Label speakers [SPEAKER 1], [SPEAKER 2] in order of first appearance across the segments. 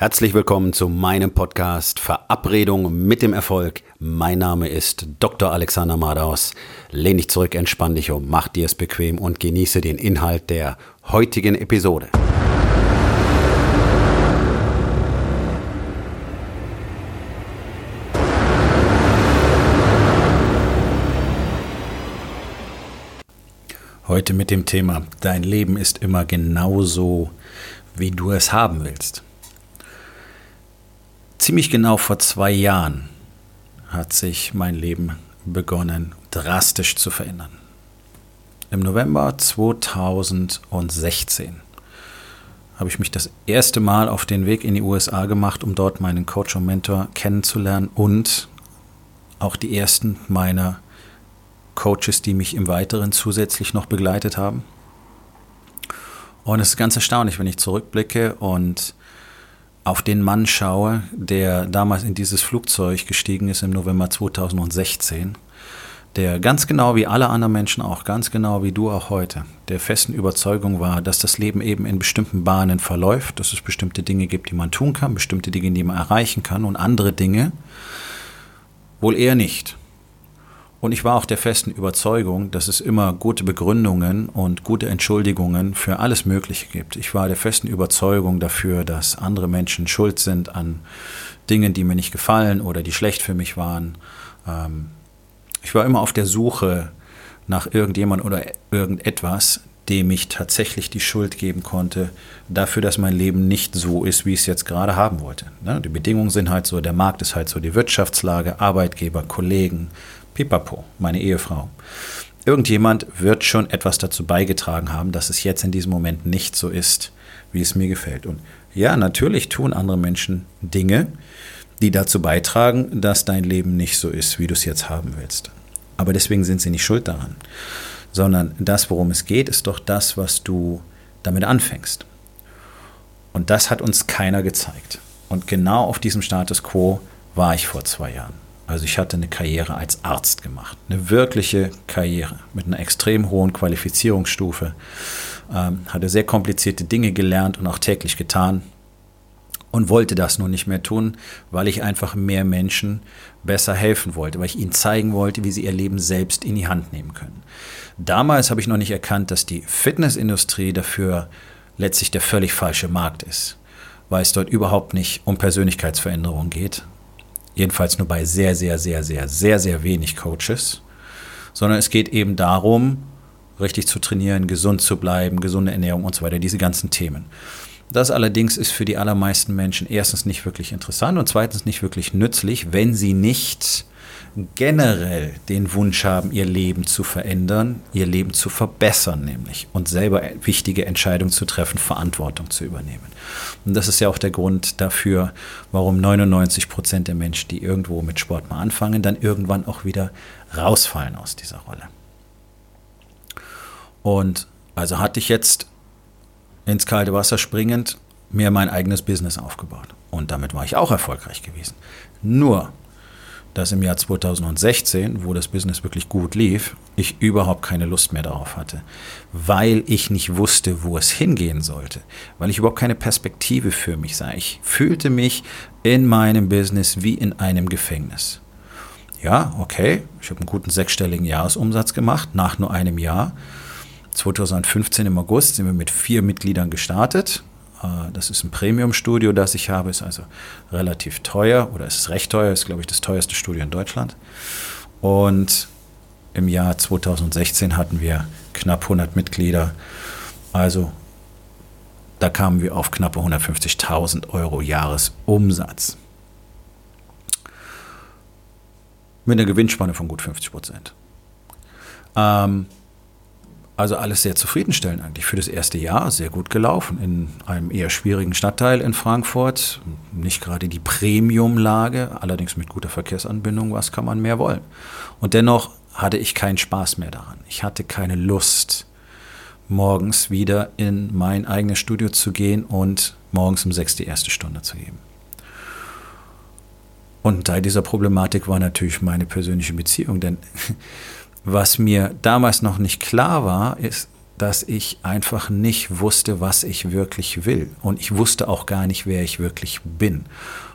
[SPEAKER 1] Herzlich willkommen zu meinem Podcast Verabredung mit dem Erfolg. Mein Name ist Dr. Alexander Madaus. Lehn dich zurück, entspann dich um, mach dir es bequem und genieße den Inhalt der heutigen Episode. Heute mit dem Thema Dein Leben ist immer genauso, wie du es haben willst ziemlich genau vor zwei Jahren hat sich mein Leben begonnen drastisch zu verändern. Im November 2016 habe ich mich das erste Mal auf den Weg in die USA gemacht, um dort meinen Coach und Mentor kennenzulernen und auch die ersten meiner Coaches, die mich im Weiteren zusätzlich noch begleitet haben. Und es ist ganz erstaunlich, wenn ich zurückblicke und auf den Mann schaue, der damals in dieses Flugzeug gestiegen ist im November 2016, der ganz genau wie alle anderen Menschen auch, ganz genau wie du auch heute, der festen Überzeugung war, dass das Leben eben in bestimmten Bahnen verläuft, dass es bestimmte Dinge gibt, die man tun kann, bestimmte Dinge, die man erreichen kann und andere Dinge wohl eher nicht. Und ich war auch der festen Überzeugung, dass es immer gute Begründungen und gute Entschuldigungen für alles Mögliche gibt. Ich war der festen Überzeugung dafür, dass andere Menschen schuld sind an Dingen, die mir nicht gefallen oder die schlecht für mich waren. Ähm, ich war immer auf der Suche nach irgendjemand oder irgendetwas, dem ich tatsächlich die Schuld geben konnte, dafür, dass mein Leben nicht so ist, wie ich es jetzt gerade haben wollte. Ne, die Bedingungen sind halt so, der Markt ist halt so, die Wirtschaftslage, Arbeitgeber, Kollegen, Pipapo, meine Ehefrau. Irgendjemand wird schon etwas dazu beigetragen haben, dass es jetzt in diesem Moment nicht so ist, wie es mir gefällt. Und ja, natürlich tun andere Menschen Dinge, die dazu beitragen, dass dein Leben nicht so ist, wie du es jetzt haben willst. Aber deswegen sind sie nicht schuld daran, sondern das, worum es geht, ist doch das, was du damit anfängst. Und das hat uns keiner gezeigt. Und genau auf diesem Status quo war ich vor zwei Jahren. Also ich hatte eine Karriere als Arzt gemacht, eine wirkliche Karriere mit einer extrem hohen Qualifizierungsstufe, ähm, hatte sehr komplizierte Dinge gelernt und auch täglich getan und wollte das nun nicht mehr tun, weil ich einfach mehr Menschen besser helfen wollte, weil ich ihnen zeigen wollte, wie sie ihr Leben selbst in die Hand nehmen können. Damals habe ich noch nicht erkannt, dass die Fitnessindustrie dafür letztlich der völlig falsche Markt ist, weil es dort überhaupt nicht um Persönlichkeitsveränderung geht, jedenfalls nur bei sehr, sehr, sehr, sehr, sehr, sehr wenig Coaches, sondern es geht eben darum, richtig zu trainieren, gesund zu bleiben, gesunde Ernährung und so weiter, diese ganzen Themen. Das allerdings ist für die allermeisten Menschen erstens nicht wirklich interessant und zweitens nicht wirklich nützlich, wenn sie nicht generell den Wunsch haben, ihr Leben zu verändern, ihr Leben zu verbessern nämlich und selber wichtige Entscheidungen zu treffen, Verantwortung zu übernehmen. Und das ist ja auch der Grund dafür, warum 99 Prozent der Menschen, die irgendwo mit Sport mal anfangen, dann irgendwann auch wieder rausfallen aus dieser Rolle. Und also hatte ich jetzt ins kalte Wasser springend mir mein eigenes Business aufgebaut. Und damit war ich auch erfolgreich gewesen. Nur dass im Jahr 2016, wo das Business wirklich gut lief, ich überhaupt keine Lust mehr darauf hatte, weil ich nicht wusste, wo es hingehen sollte, weil ich überhaupt keine Perspektive für mich sah. Ich fühlte mich in meinem Business wie in einem Gefängnis. Ja, okay, ich habe einen guten sechsstelligen Jahresumsatz gemacht nach nur einem Jahr. 2015 im August sind wir mit vier Mitgliedern gestartet das ist ein Premium-Studio, das ich habe, ist also relativ teuer oder ist recht teuer, ist glaube ich das teuerste Studio in Deutschland. Und im Jahr 2016 hatten wir knapp 100 Mitglieder. Also da kamen wir auf knappe 150.000 Euro Jahresumsatz. Mit einer Gewinnspanne von gut 50 Prozent. Ähm, also alles sehr zufriedenstellend eigentlich für das erste Jahr, sehr gut gelaufen in einem eher schwierigen Stadtteil in Frankfurt. Nicht gerade die Premium-Lage, allerdings mit guter Verkehrsanbindung, was kann man mehr wollen? Und dennoch hatte ich keinen Spaß mehr daran. Ich hatte keine Lust, morgens wieder in mein eigenes Studio zu gehen und morgens um sechs die erste Stunde zu geben. Und Teil dieser Problematik war natürlich meine persönliche Beziehung, denn was mir damals noch nicht klar war, ist, dass ich einfach nicht wusste, was ich wirklich will. Und ich wusste auch gar nicht, wer ich wirklich bin.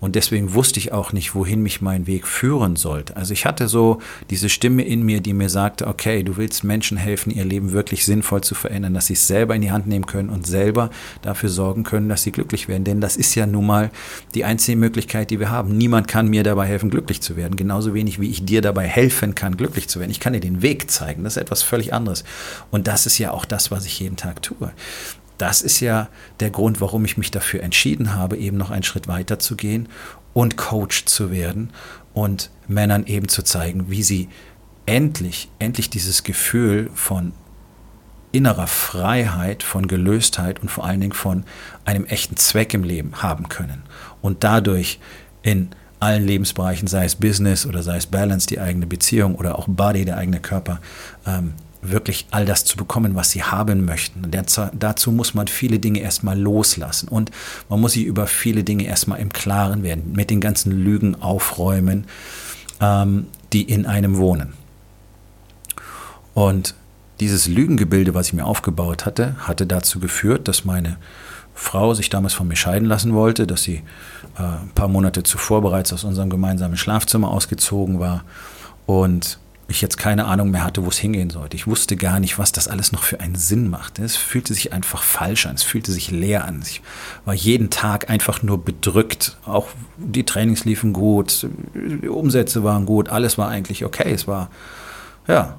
[SPEAKER 1] Und deswegen wusste ich auch nicht, wohin mich mein Weg führen sollte. Also ich hatte so diese Stimme in mir, die mir sagte, okay, du willst Menschen helfen, ihr Leben wirklich sinnvoll zu verändern, dass sie es selber in die Hand nehmen können und selber dafür sorgen können, dass sie glücklich werden. Denn das ist ja nun mal die einzige Möglichkeit, die wir haben. Niemand kann mir dabei helfen, glücklich zu werden. Genauso wenig wie ich dir dabei helfen kann, glücklich zu werden. Ich kann dir den Weg zeigen. Das ist etwas völlig anderes. Und das ist ja auch das, was ich jeden Tag tue das ist ja der Grund, warum ich mich dafür entschieden habe, eben noch einen Schritt weiter zu gehen und Coach zu werden und Männern eben zu zeigen, wie sie endlich, endlich dieses Gefühl von innerer Freiheit, von Gelöstheit und vor allen Dingen von einem echten Zweck im Leben haben können. Und dadurch in allen Lebensbereichen, sei es Business oder sei es Balance, die eigene Beziehung oder auch Body, der eigene Körper, ähm, wirklich all das zu bekommen, was sie haben möchten. dazu muss man viele Dinge erstmal loslassen und man muss sich über viele Dinge erstmal im Klaren werden, mit den ganzen Lügen aufräumen, ähm, die in einem wohnen. Und dieses Lügengebilde, was ich mir aufgebaut hatte, hatte dazu geführt, dass meine Frau sich damals von mir scheiden lassen wollte, dass sie äh, ein paar Monate zuvor bereits aus unserem gemeinsamen Schlafzimmer ausgezogen war und ich jetzt keine Ahnung mehr hatte, wo es hingehen sollte. Ich wusste gar nicht, was das alles noch für einen Sinn machte. Es fühlte sich einfach falsch an, es fühlte sich leer an. Ich war jeden Tag einfach nur bedrückt. Auch die Trainings liefen gut, die Umsätze waren gut, alles war eigentlich okay. Es war, ja,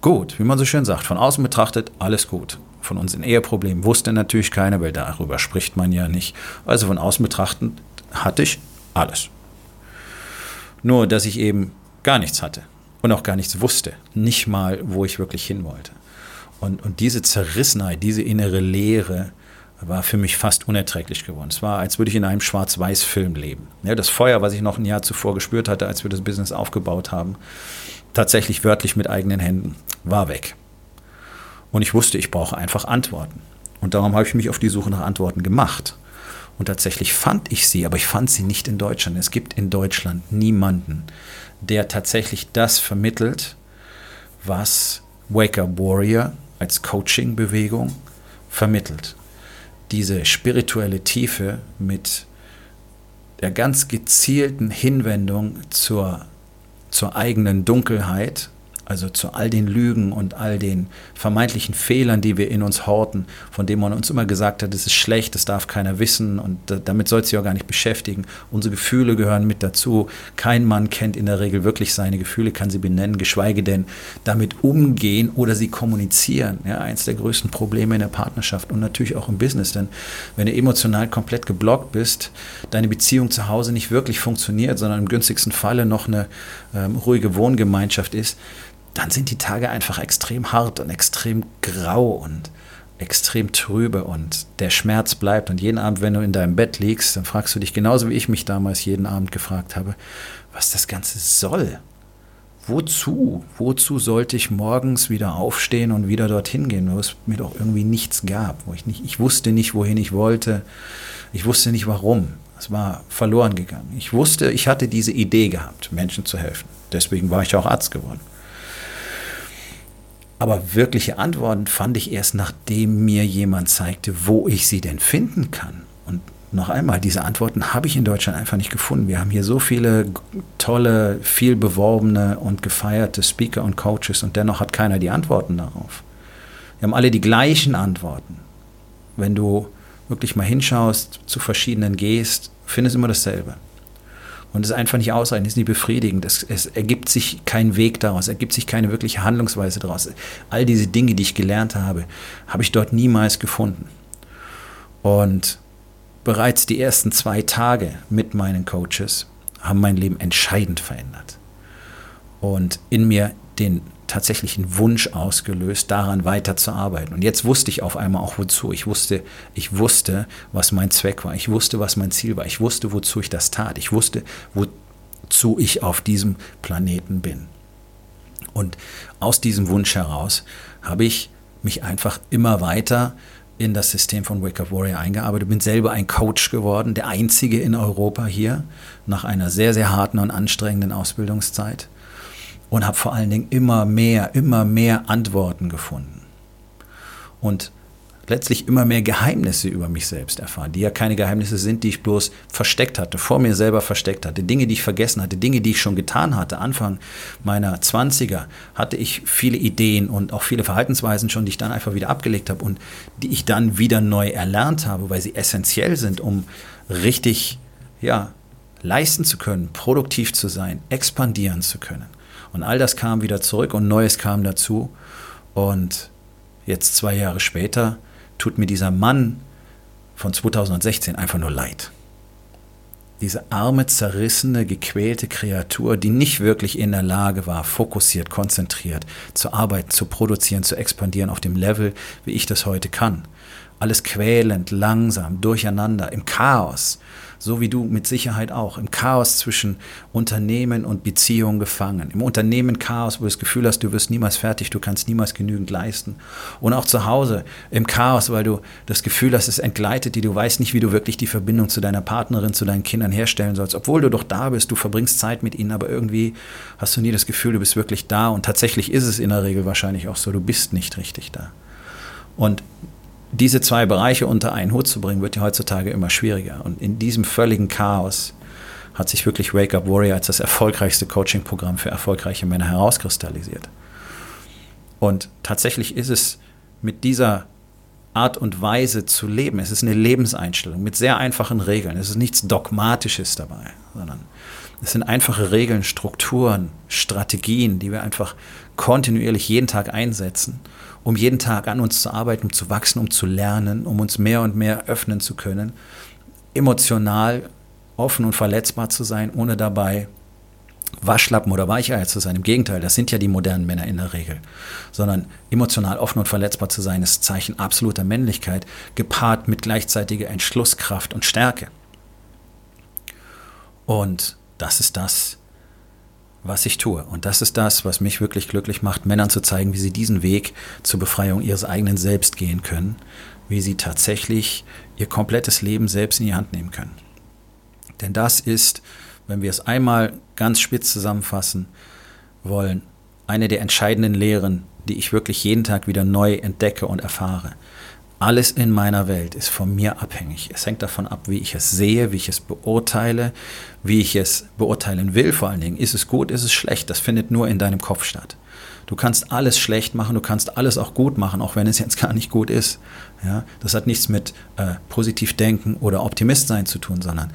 [SPEAKER 1] gut, wie man so schön sagt. Von außen betrachtet, alles gut. Von unseren Eheproblemen wusste natürlich keiner, weil darüber spricht man ja nicht. Also von außen betrachtend hatte ich alles. Nur, dass ich eben gar nichts hatte und auch gar nichts wusste, nicht mal, wo ich wirklich hin wollte. Und, und diese Zerrissenheit, diese innere Leere war für mich fast unerträglich geworden. Es war, als würde ich in einem Schwarz-Weiß-Film leben. Ja, das Feuer, was ich noch ein Jahr zuvor gespürt hatte, als wir das Business aufgebaut haben, tatsächlich wörtlich mit eigenen Händen, war weg. Und ich wusste, ich brauche einfach Antworten. Und darum habe ich mich auf die Suche nach Antworten gemacht. Und tatsächlich fand ich sie, aber ich fand sie nicht in Deutschland. Es gibt in Deutschland niemanden, der tatsächlich das vermittelt, was Wake Up Warrior als Coaching-Bewegung vermittelt. Diese spirituelle Tiefe mit der ganz gezielten Hinwendung zur, zur eigenen Dunkelheit also zu all den Lügen und all den vermeintlichen Fehlern, die wir in uns horten, von denen man uns immer gesagt hat, es ist schlecht, das darf keiner wissen und damit soll sich auch gar nicht beschäftigen. Unsere Gefühle gehören mit dazu. Kein Mann kennt in der Regel wirklich seine Gefühle, kann sie benennen, geschweige denn damit umgehen oder sie kommunizieren. Ja, eins der größten Probleme in der Partnerschaft und natürlich auch im Business, denn wenn du emotional komplett geblockt bist, deine Beziehung zu Hause nicht wirklich funktioniert, sondern im günstigsten Falle noch eine ähm, ruhige Wohngemeinschaft ist, dann sind die Tage einfach extrem hart und extrem grau und extrem trübe und der Schmerz bleibt. Und jeden Abend, wenn du in deinem Bett liegst, dann fragst du dich genauso wie ich mich damals jeden Abend gefragt habe, was das Ganze soll. Wozu? Wozu sollte ich morgens wieder aufstehen und wieder dorthin gehen, wo es mir doch irgendwie nichts gab, wo ich nicht, ich wusste nicht, wohin ich wollte, ich wusste nicht warum. Es war verloren gegangen. Ich wusste, ich hatte diese Idee gehabt, Menschen zu helfen. Deswegen war ich auch Arzt geworden. Aber wirkliche Antworten fand ich erst, nachdem mir jemand zeigte, wo ich sie denn finden kann. Und noch einmal, diese Antworten habe ich in Deutschland einfach nicht gefunden. Wir haben hier so viele tolle, viel beworbene und gefeierte Speaker und Coaches und dennoch hat keiner die Antworten darauf. Wir haben alle die gleichen Antworten. Wenn du wirklich mal hinschaust, zu verschiedenen gehst, findest du immer dasselbe. Und es ist einfach nicht ausreichend, es ist nicht befriedigend. Es, es ergibt sich kein Weg daraus, ergibt sich keine wirkliche Handlungsweise daraus. All diese Dinge, die ich gelernt habe, habe ich dort niemals gefunden. Und bereits die ersten zwei Tage mit meinen Coaches haben mein Leben entscheidend verändert. Und in mir den tatsächlichen Wunsch ausgelöst, daran weiterzuarbeiten. Und jetzt wusste ich auf einmal auch wozu. Ich wusste, ich wusste, was mein Zweck war. Ich wusste, was mein Ziel war. Ich wusste, wozu ich das tat. Ich wusste, wozu ich auf diesem Planeten bin. Und aus diesem Wunsch heraus habe ich mich einfach immer weiter in das System von Wake Up Warrior eingearbeitet, bin selber ein Coach geworden, der einzige in Europa hier, nach einer sehr, sehr harten und anstrengenden Ausbildungszeit und habe vor allen Dingen immer mehr, immer mehr Antworten gefunden. und letztlich immer mehr Geheimnisse über mich selbst erfahren, die ja keine Geheimnisse sind, die ich bloß versteckt hatte, vor mir selber versteckt hatte, Dinge, die ich vergessen hatte, Dinge, die ich schon getan hatte. Anfang meiner 20er hatte ich viele Ideen und auch viele Verhaltensweisen schon, die ich dann einfach wieder abgelegt habe und die ich dann wieder neu erlernt habe, weil sie essentiell sind, um richtig, ja, leisten zu können, produktiv zu sein, expandieren zu können. Und all das kam wieder zurück und Neues kam dazu. Und jetzt zwei Jahre später tut mir dieser Mann von 2016 einfach nur leid. Diese arme, zerrissene, gequälte Kreatur, die nicht wirklich in der Lage war, fokussiert, konzentriert zu arbeiten, zu produzieren, zu expandieren auf dem Level, wie ich das heute kann. Alles quälend, langsam, durcheinander, im Chaos so wie du mit Sicherheit auch, im Chaos zwischen Unternehmen und Beziehungen gefangen. Im Unternehmen Chaos, wo du das Gefühl hast, du wirst niemals fertig, du kannst niemals genügend leisten. Und auch zu Hause im Chaos, weil du das Gefühl hast, es entgleitet dir, du weißt nicht, wie du wirklich die Verbindung zu deiner Partnerin, zu deinen Kindern herstellen sollst, obwohl du doch da bist, du verbringst Zeit mit ihnen, aber irgendwie hast du nie das Gefühl, du bist wirklich da. Und tatsächlich ist es in der Regel wahrscheinlich auch so, du bist nicht richtig da. Und diese zwei Bereiche unter einen Hut zu bringen, wird ja heutzutage immer schwieriger. Und in diesem völligen Chaos hat sich wirklich Wake Up Warrior als das erfolgreichste Coaching-Programm für erfolgreiche Männer herauskristallisiert. Und tatsächlich ist es mit dieser Art und Weise zu leben, es ist eine Lebenseinstellung mit sehr einfachen Regeln. Es ist nichts Dogmatisches dabei, sondern es sind einfache Regeln, Strukturen, Strategien, die wir einfach kontinuierlich jeden Tag einsetzen um jeden Tag an uns zu arbeiten, um zu wachsen, um zu lernen, um uns mehr und mehr öffnen zu können, emotional offen und verletzbar zu sein, ohne dabei Waschlappen oder Weicheier zu sein. Im Gegenteil, das sind ja die modernen Männer in der Regel. Sondern emotional offen und verletzbar zu sein, ist Zeichen absoluter Männlichkeit, gepaart mit gleichzeitiger Entschlusskraft und Stärke. Und das ist das, was ich tue. Und das ist das, was mich wirklich glücklich macht, Männern zu zeigen, wie sie diesen Weg zur Befreiung ihres eigenen Selbst gehen können, wie sie tatsächlich ihr komplettes Leben selbst in die Hand nehmen können. Denn das ist, wenn wir es einmal ganz spitz zusammenfassen wollen, eine der entscheidenden Lehren, die ich wirklich jeden Tag wieder neu entdecke und erfahre. Alles in meiner Welt ist von mir abhängig. Es hängt davon ab, wie ich es sehe, wie ich es beurteile, wie ich es beurteilen will. Vor allen Dingen, ist es gut, ist es schlecht. Das findet nur in deinem Kopf statt. Du kannst alles schlecht machen, du kannst alles auch gut machen, auch wenn es jetzt gar nicht gut ist. Ja, das hat nichts mit äh, positiv denken oder Optimist sein zu tun, sondern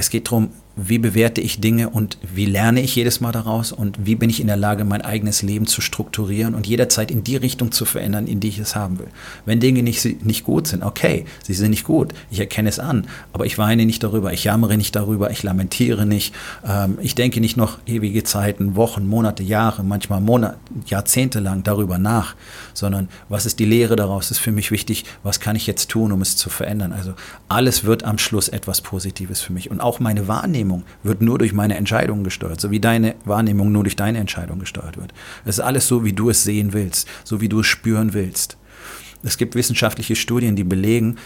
[SPEAKER 1] es geht darum, wie bewerte ich Dinge und wie lerne ich jedes Mal daraus und wie bin ich in der Lage, mein eigenes Leben zu strukturieren und jederzeit in die Richtung zu verändern, in die ich es haben will. Wenn Dinge nicht, nicht gut sind, okay, sie sind nicht gut, ich erkenne es an, aber ich weine nicht darüber, ich jammere nicht darüber, ich lamentiere nicht, ähm, ich denke nicht noch ewige Zeiten, Wochen, Monate, Jahre, manchmal Monate, Jahrzehnte lang darüber nach, sondern was ist die Lehre daraus, ist für mich wichtig, was kann ich jetzt tun, um es zu verändern. Also alles wird am Schluss etwas Positives für mich und auch meine Wahrnehmung Wahrnehmung wird nur durch meine Entscheidungen gesteuert, so wie deine Wahrnehmung nur durch deine Entscheidung gesteuert wird. Es ist alles so, wie du es sehen willst, so wie du es spüren willst. Es gibt wissenschaftliche Studien, die belegen,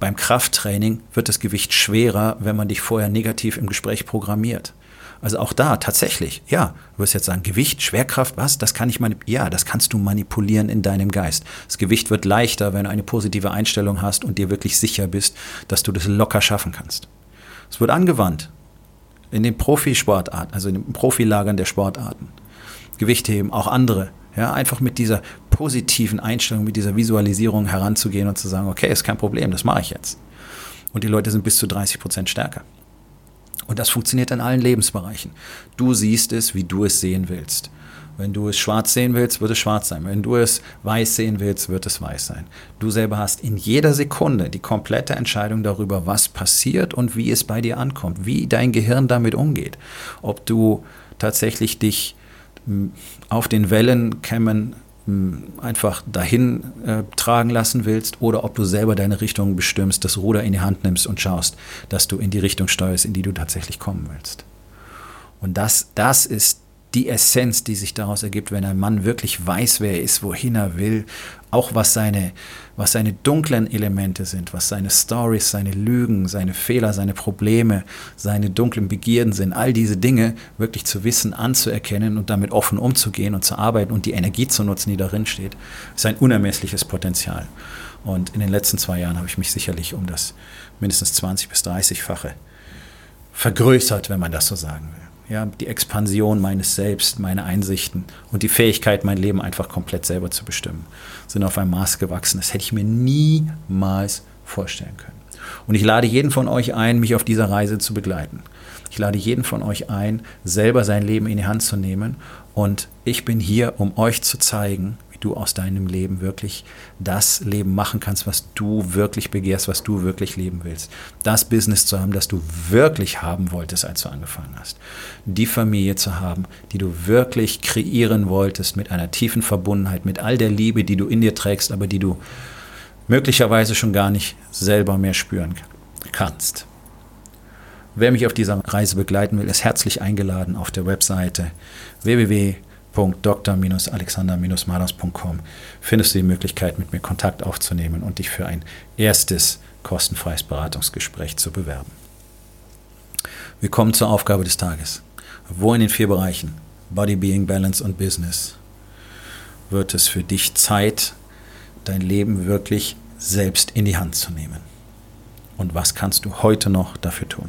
[SPEAKER 1] beim Krafttraining wird das Gewicht schwerer, wenn man dich vorher negativ im Gespräch programmiert. Also auch da tatsächlich, ja, du wirst jetzt sagen, Gewicht, Schwerkraft, was? Das kann ich manipulieren. Ja, das kannst du manipulieren in deinem Geist. Das Gewicht wird leichter, wenn du eine positive Einstellung hast und dir wirklich sicher bist, dass du das locker schaffen kannst. Es wird angewandt in den Profisportarten, also in den Profilagern der Sportarten. Gewichtheben, auch andere. Ja, einfach mit dieser positiven Einstellung, mit dieser Visualisierung heranzugehen und zu sagen, okay, ist kein Problem, das mache ich jetzt. Und die Leute sind bis zu 30 Prozent stärker. Und das funktioniert in allen Lebensbereichen. Du siehst es, wie du es sehen willst. Wenn du es schwarz sehen willst, wird es schwarz sein. Wenn du es weiß sehen willst, wird es weiß sein. Du selber hast in jeder Sekunde die komplette Entscheidung darüber, was passiert und wie es bei dir ankommt, wie dein Gehirn damit umgeht. Ob du tatsächlich dich hm, auf den Wellenkämmen hm, einfach dahin äh, tragen lassen willst oder ob du selber deine Richtung bestimmst, das Ruder in die Hand nimmst und schaust, dass du in die Richtung steuerst, in die du tatsächlich kommen willst. Und das, das ist die Essenz, die sich daraus ergibt, wenn ein Mann wirklich weiß, wer er ist, wohin er will, auch was seine, was seine dunklen Elemente sind, was seine Stories, seine Lügen, seine Fehler, seine Probleme, seine dunklen Begierden sind, all diese Dinge wirklich zu wissen, anzuerkennen und damit offen umzugehen und zu arbeiten und die Energie zu nutzen, die darin steht, ist ein unermessliches Potenzial. Und in den letzten zwei Jahren habe ich mich sicherlich um das mindestens 20 bis 30-fache vergrößert, wenn man das so sagen will. Ja, die Expansion meines Selbst, meine Einsichten und die Fähigkeit, mein Leben einfach komplett selber zu bestimmen, sind auf ein Maß gewachsen. Das hätte ich mir niemals vorstellen können. Und ich lade jeden von euch ein, mich auf dieser Reise zu begleiten. Ich lade jeden von euch ein, selber sein Leben in die Hand zu nehmen. Und ich bin hier, um euch zu zeigen, du aus deinem Leben wirklich das Leben machen kannst, was du wirklich begehrst, was du wirklich leben willst. Das Business zu haben, das du wirklich haben wolltest, als du angefangen hast. Die Familie zu haben, die du wirklich kreieren wolltest mit einer tiefen Verbundenheit, mit all der Liebe, die du in dir trägst, aber die du möglicherweise schon gar nicht selber mehr spüren kannst. Wer mich auf dieser Reise begleiten will, ist herzlich eingeladen auf der Webseite www www.dr-alexander-mados.com findest du die Möglichkeit, mit mir Kontakt aufzunehmen und dich für ein erstes kostenfreies Beratungsgespräch zu bewerben. Wir kommen zur Aufgabe des Tages. Wo in den vier Bereichen Body, Being, Balance und Business wird es für dich Zeit, dein Leben wirklich selbst in die Hand zu nehmen? Und was kannst du heute noch dafür tun?